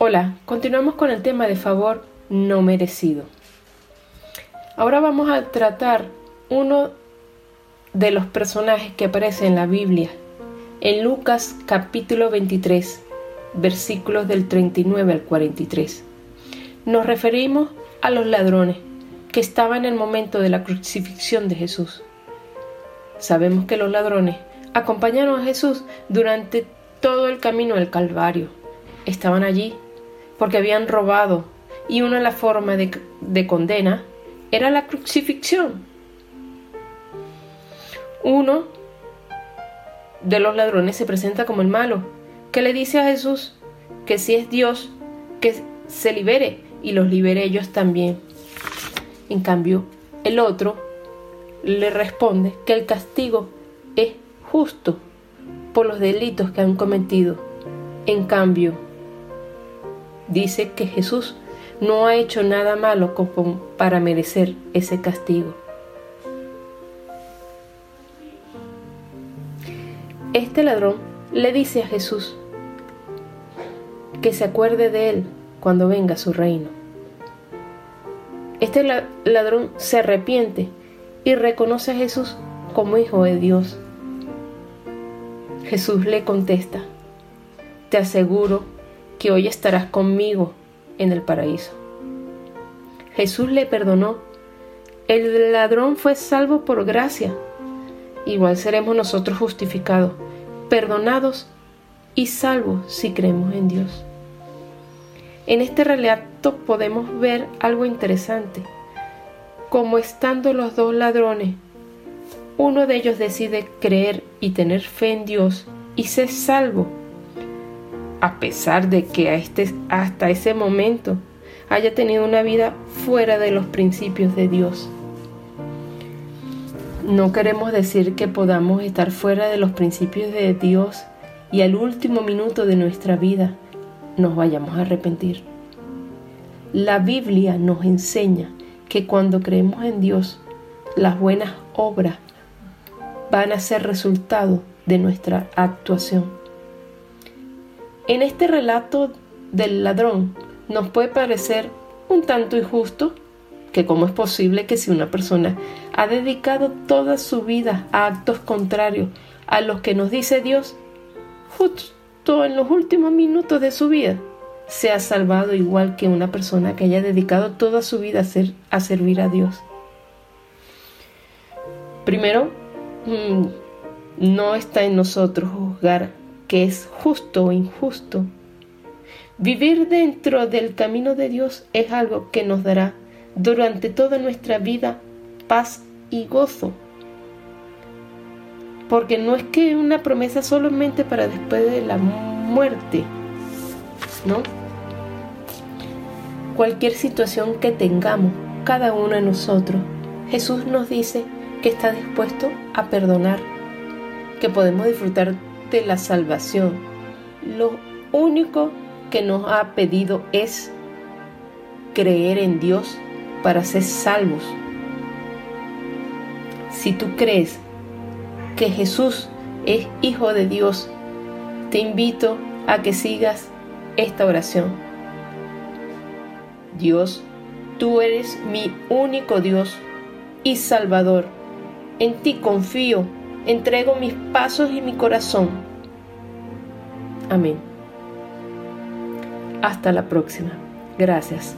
Hola, continuamos con el tema de favor no merecido. Ahora vamos a tratar uno de los personajes que aparece en la Biblia, en Lucas capítulo 23, versículos del 39 al 43. Nos referimos a los ladrones que estaban en el momento de la crucifixión de Jesús. Sabemos que los ladrones acompañaron a Jesús durante todo el camino del Calvario. Estaban allí porque habían robado y una de las formas de, de condena era la crucifixión. Uno de los ladrones se presenta como el malo, que le dice a Jesús que si es Dios, que se libere y los libere ellos también. En cambio, el otro le responde que el castigo es justo por los delitos que han cometido. En cambio, dice que Jesús no ha hecho nada malo como para merecer ese castigo. Este ladrón le dice a Jesús que se acuerde de él cuando venga su reino. Este ladrón se arrepiente y reconoce a Jesús como hijo de Dios. Jesús le contesta, te aseguro que hoy estarás conmigo en el paraíso. Jesús le perdonó. El ladrón fue salvo por gracia. Igual seremos nosotros justificados, perdonados y salvos si creemos en Dios. En este relato podemos ver algo interesante. Como estando los dos ladrones, uno de ellos decide creer y tener fe en Dios y ser salvo a pesar de que este, hasta ese momento haya tenido una vida fuera de los principios de Dios. No queremos decir que podamos estar fuera de los principios de Dios y al último minuto de nuestra vida nos vayamos a arrepentir. La Biblia nos enseña que cuando creemos en Dios, las buenas obras van a ser resultado de nuestra actuación. En este relato del ladrón nos puede parecer un tanto injusto que cómo es posible que si una persona ha dedicado toda su vida a actos contrarios a los que nos dice Dios, justo en los últimos minutos de su vida, sea salvado igual que una persona que haya dedicado toda su vida a, a servir a Dios. Primero, mm, no está en nosotros juzgar que es justo o injusto. Vivir dentro del camino de Dios es algo que nos dará durante toda nuestra vida paz y gozo. Porque no es que una promesa solamente para después de la muerte, ¿no? Cualquier situación que tengamos, cada uno de nosotros, Jesús nos dice que está dispuesto a perdonar, que podemos disfrutar la salvación. Lo único que nos ha pedido es creer en Dios para ser salvos. Si tú crees que Jesús es Hijo de Dios, te invito a que sigas esta oración. Dios, tú eres mi único Dios y Salvador. En ti confío entrego mis pasos y mi corazón. Amén. Hasta la próxima. Gracias.